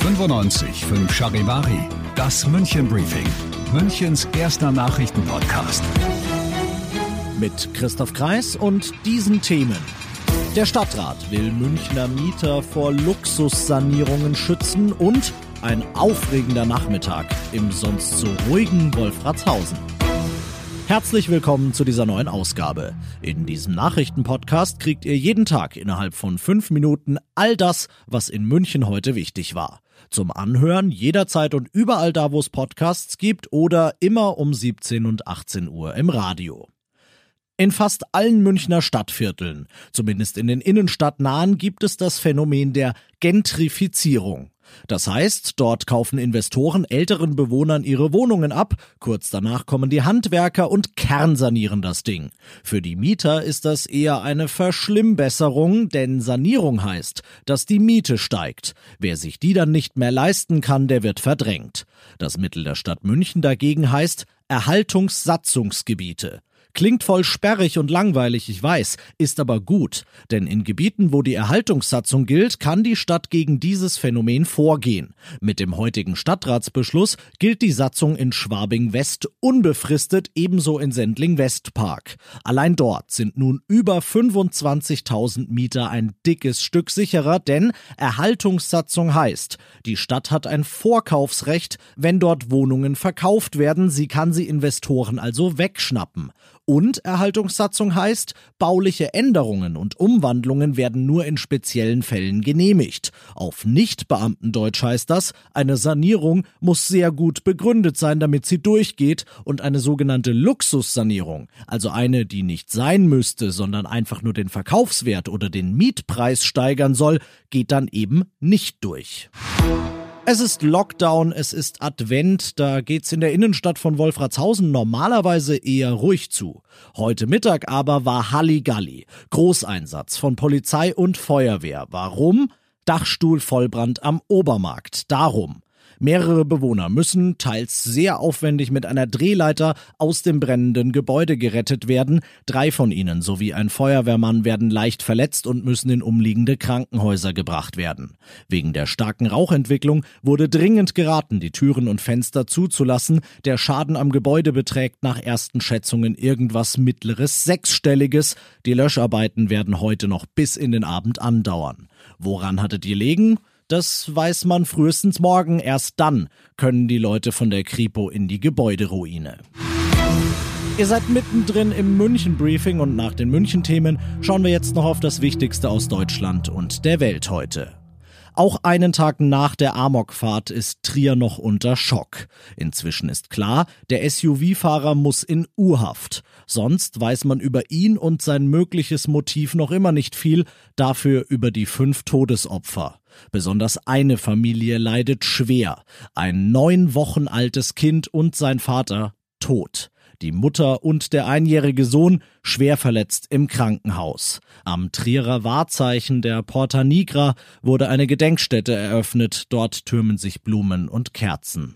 95 Charivari, das München Briefing, Münchens erster Nachrichtenpodcast. Mit Christoph Kreis und diesen Themen. Der Stadtrat will Münchner Mieter vor Luxussanierungen schützen und ein aufregender Nachmittag im sonst so ruhigen Wolfratshausen. Herzlich willkommen zu dieser neuen Ausgabe. In diesem Nachrichtenpodcast kriegt ihr jeden Tag innerhalb von fünf Minuten all das, was in München heute wichtig war. Zum Anhören jederzeit und überall da, wo es Podcasts gibt oder immer um 17 und 18 Uhr im Radio. In fast allen Münchner Stadtvierteln, zumindest in den innenstadtnahen, gibt es das Phänomen der Gentrifizierung. Das heißt, dort kaufen Investoren älteren Bewohnern ihre Wohnungen ab, kurz danach kommen die Handwerker und kernsanieren das Ding. Für die Mieter ist das eher eine Verschlimmbesserung, denn Sanierung heißt, dass die Miete steigt. Wer sich die dann nicht mehr leisten kann, der wird verdrängt. Das Mittel der Stadt München dagegen heißt Erhaltungssatzungsgebiete. Klingt voll sperrig und langweilig, ich weiß, ist aber gut, denn in Gebieten, wo die Erhaltungssatzung gilt, kann die Stadt gegen dieses Phänomen vorgehen. Mit dem heutigen Stadtratsbeschluss gilt die Satzung in Schwabing West unbefristet, ebenso in Sendling Westpark. Allein dort sind nun über 25.000 Mieter ein dickes Stück sicherer, denn Erhaltungssatzung heißt, die Stadt hat ein Vorkaufsrecht, wenn dort Wohnungen verkauft werden, sie kann sie Investoren also wegschnappen. Und Erhaltungssatzung heißt, bauliche Änderungen und Umwandlungen werden nur in speziellen Fällen genehmigt. Auf Nichtbeamtendeutsch heißt das, eine Sanierung muss sehr gut begründet sein, damit sie durchgeht und eine sogenannte Luxussanierung, also eine, die nicht sein müsste, sondern einfach nur den Verkaufswert oder den Mietpreis steigern soll, geht dann eben nicht durch. Es ist Lockdown, es ist Advent, da geht's in der Innenstadt von Wolfratshausen normalerweise eher ruhig zu. Heute Mittag aber war Halligalli. Großeinsatz von Polizei und Feuerwehr. Warum? Dachstuhl Vollbrand am Obermarkt. Darum. Mehrere Bewohner müssen, teils sehr aufwendig mit einer Drehleiter, aus dem brennenden Gebäude gerettet werden. Drei von ihnen sowie ein Feuerwehrmann werden leicht verletzt und müssen in umliegende Krankenhäuser gebracht werden. Wegen der starken Rauchentwicklung wurde dringend geraten, die Türen und Fenster zuzulassen. Der Schaden am Gebäude beträgt nach ersten Schätzungen irgendwas mittleres sechsstelliges. Die Löscharbeiten werden heute noch bis in den Abend andauern. Woran hattet ihr legen? Das weiß man frühestens morgen. Erst dann können die Leute von der Kripo in die Gebäuderuine. Ihr seid mittendrin im München-Briefing und nach den München-Themen schauen wir jetzt noch auf das Wichtigste aus Deutschland und der Welt heute. Auch einen Tag nach der Amokfahrt ist Trier noch unter Schock. Inzwischen ist klar, der SUV-Fahrer muss in U-Haft. Sonst weiß man über ihn und sein mögliches Motiv noch immer nicht viel, dafür über die fünf Todesopfer. Besonders eine Familie leidet schwer. Ein neun Wochen altes Kind und sein Vater tot. Die Mutter und der einjährige Sohn schwer verletzt im Krankenhaus. Am Trierer Wahrzeichen der Porta Nigra wurde eine Gedenkstätte eröffnet. Dort türmen sich Blumen und Kerzen.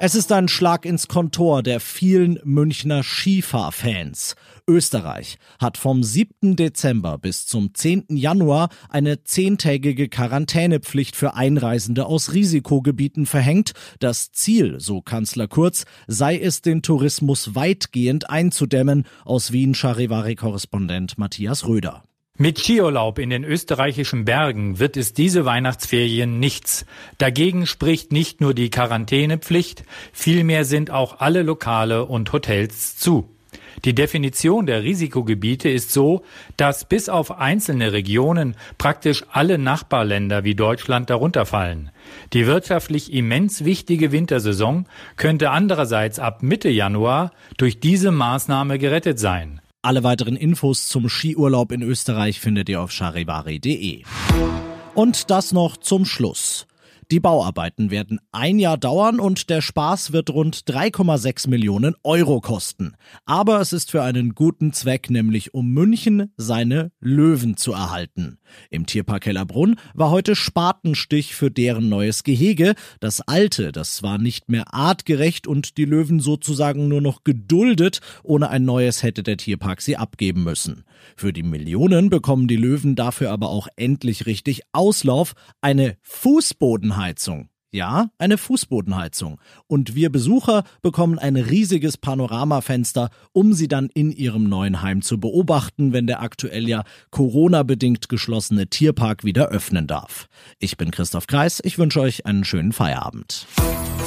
Es ist ein Schlag ins Kontor der vielen Münchner Skifahrfans. Österreich hat vom 7. Dezember bis zum 10. Januar eine zehntägige Quarantänepflicht für Einreisende aus Risikogebieten verhängt. Das Ziel, so Kanzler Kurz, sei es, den Tourismus weitgehend einzudämmen. Aus Wien Charivari-Korrespondent Matthias Röder. Mit Skiurlaub in den österreichischen Bergen wird es diese Weihnachtsferien nichts. Dagegen spricht nicht nur die Quarantänepflicht, vielmehr sind auch alle Lokale und Hotels zu. Die Definition der Risikogebiete ist so, dass bis auf einzelne Regionen praktisch alle Nachbarländer wie Deutschland darunter fallen. Die wirtschaftlich immens wichtige Wintersaison könnte andererseits ab Mitte Januar durch diese Maßnahme gerettet sein. Alle weiteren Infos zum Skiurlaub in Österreich findet ihr auf charivari.de. Und das noch zum Schluss. Die Bauarbeiten werden ein Jahr dauern und der Spaß wird rund 3,6 Millionen Euro kosten. Aber es ist für einen guten Zweck, nämlich um München seine Löwen zu erhalten. Im Tierpark Hellerbrunn war heute Spatenstich für deren neues Gehege. Das alte, das war nicht mehr artgerecht und die Löwen sozusagen nur noch geduldet. Ohne ein neues hätte der Tierpark sie abgeben müssen. Für die Millionen bekommen die Löwen dafür aber auch endlich richtig Auslauf, eine Fußbodenheizung. Ja, eine Fußbodenheizung. Und wir Besucher bekommen ein riesiges Panoramafenster, um sie dann in ihrem neuen Heim zu beobachten, wenn der aktuell ja Corona-bedingt geschlossene Tierpark wieder öffnen darf. Ich bin Christoph Kreis, ich wünsche euch einen schönen Feierabend.